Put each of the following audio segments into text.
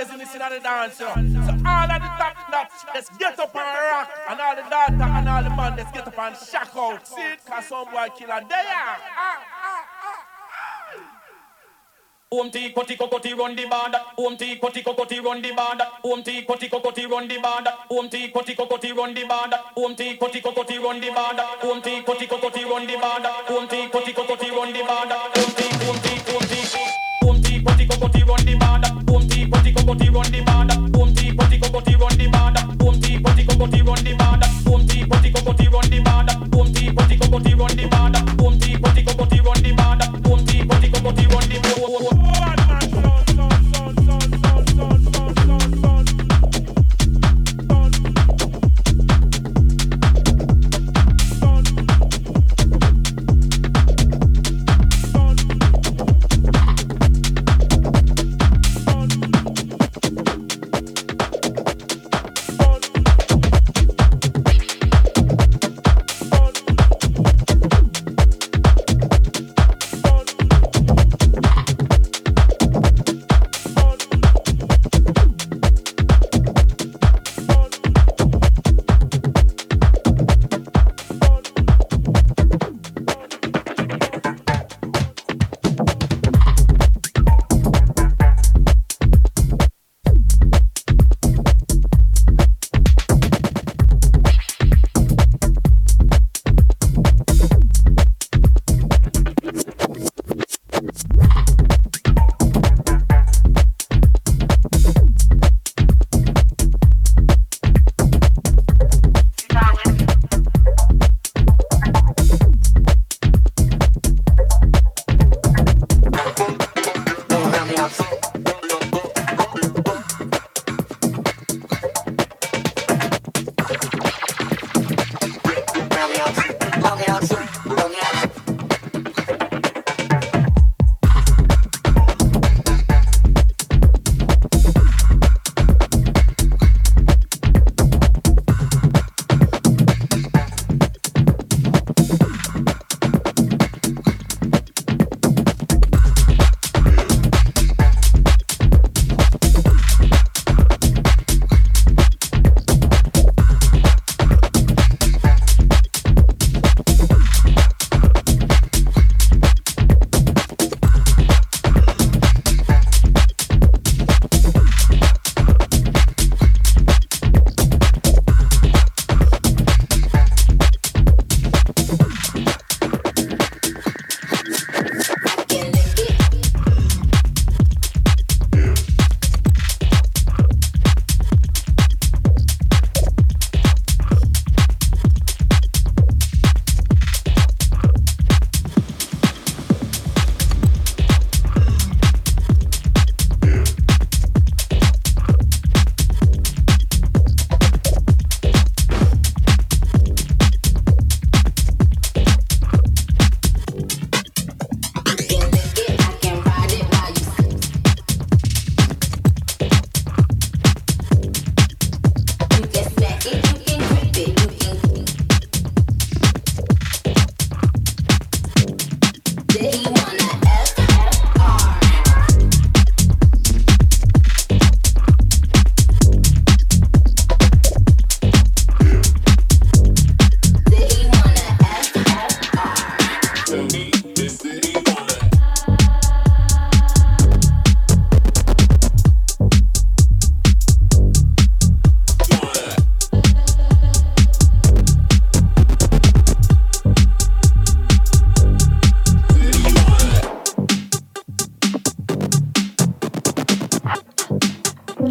amazing listener and the dancer. So all of the top nuts, let's get up and rock. And all the daughter and all the man, let's get up and shock out. See it, cause some boy killer, they are. Koti kokoti run the band. Om ti koti kokoti run the band. Om ti koti kokoti run the band. Om ti koti kokoti run the band. Om ti koti kokoti run the band. Om ti koti kokoti run the band. Om ti koti kokoti run the band. Om ti om ti tea, potty, cocoa tea, run the mad. Boom tea, potty, cocoa tea, run the mad. Boom tea, potty, cocoa tea, run the mad. Boom tea, potty, cocoa tea, run the mad. Boom tea, potty, cocoa tea, run the mad. Boom tea, potty, cocoa tea, run the mad. Boom tea, potty, cocoa tea, run the mad. Boom tea, potty, cocoa tea, run the mad.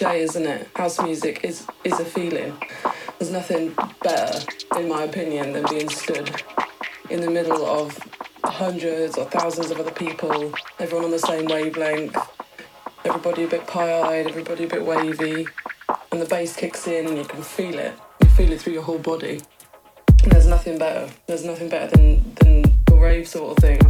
cliche, isn't it? House music is is a feeling. There's nothing better, in my opinion, than being stood in the middle of hundreds or thousands of other people, everyone on the same wavelength, everybody a bit pie-eyed, everybody a bit wavy, and the bass kicks in and you can feel it. You feel it through your whole body. And there's nothing better. There's nothing better than than the rave sort of thing.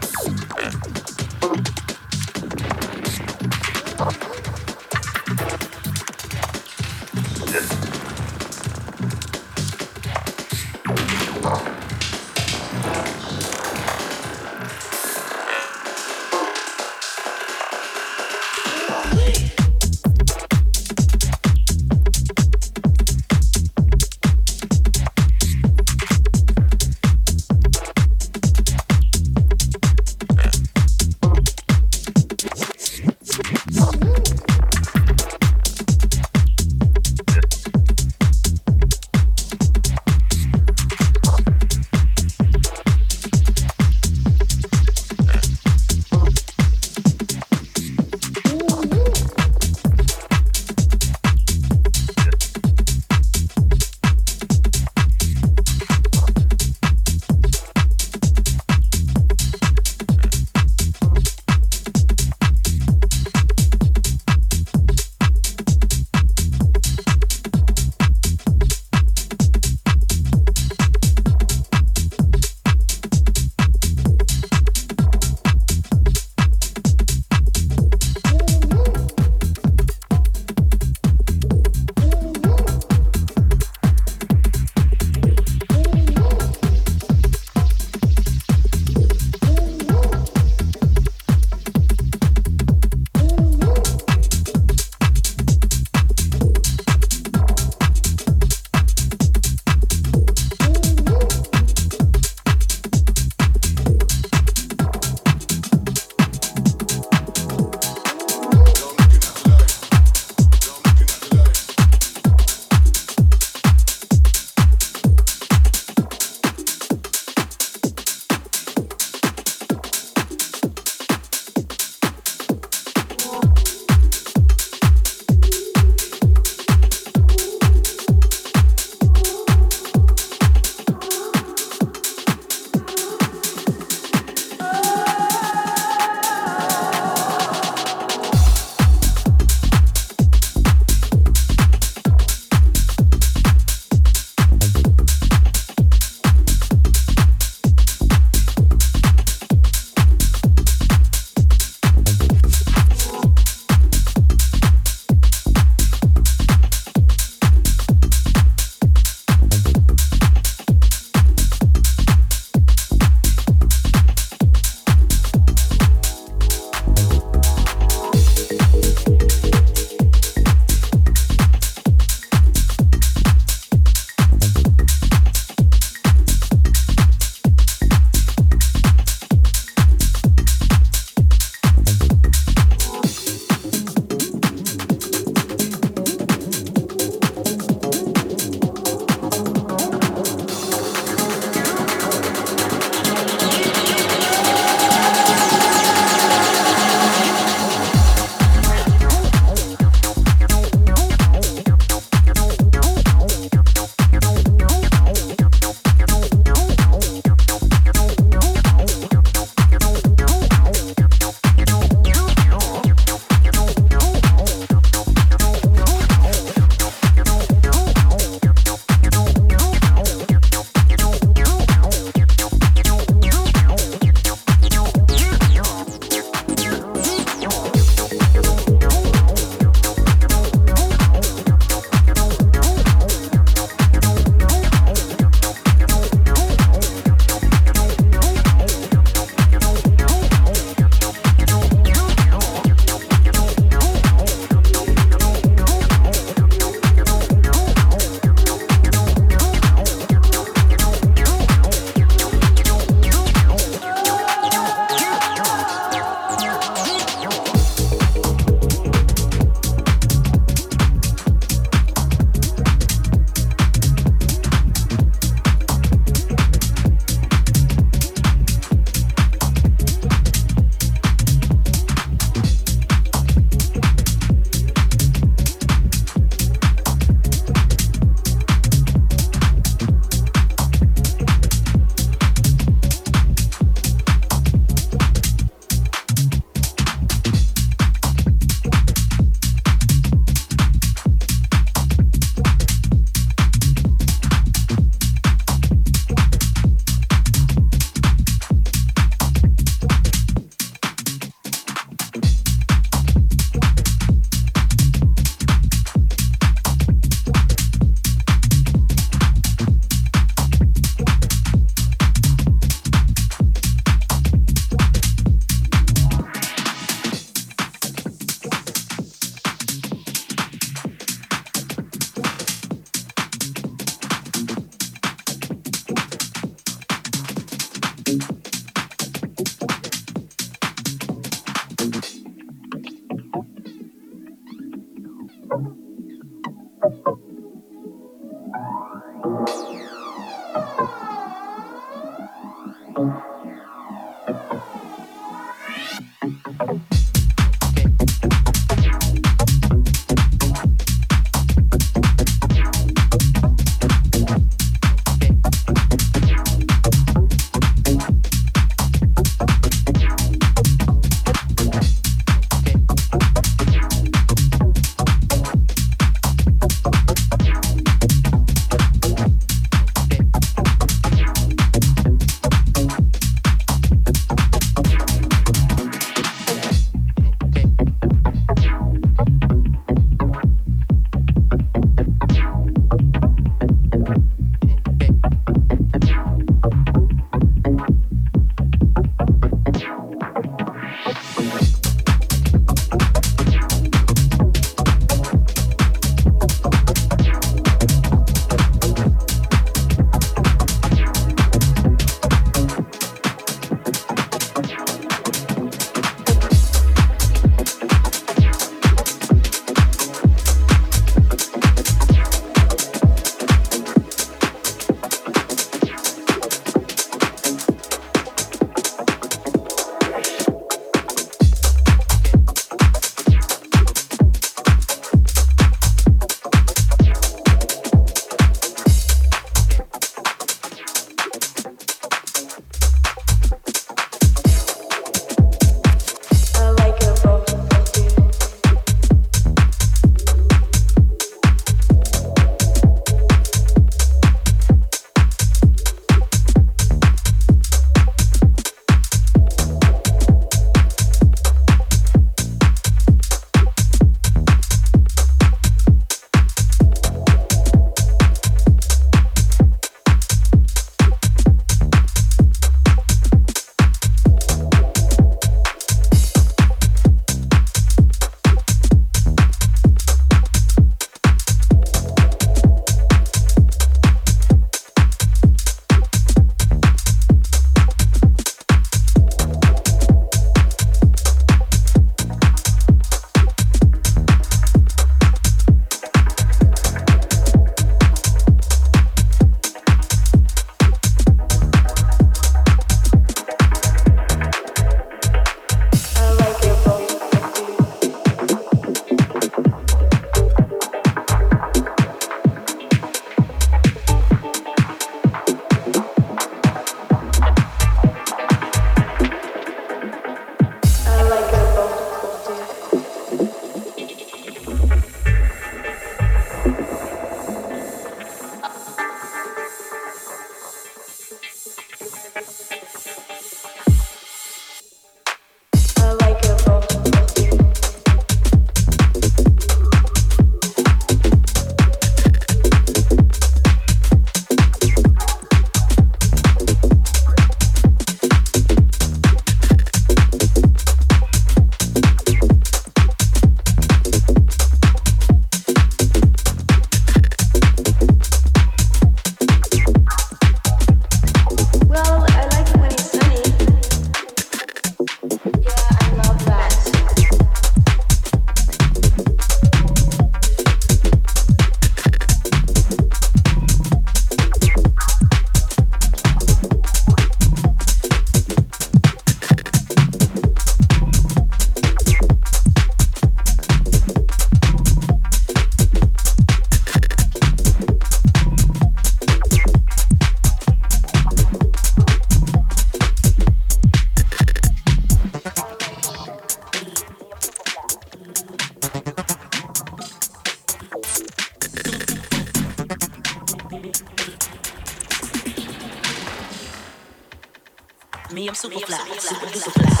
Me, I'm super fly, super duper fly.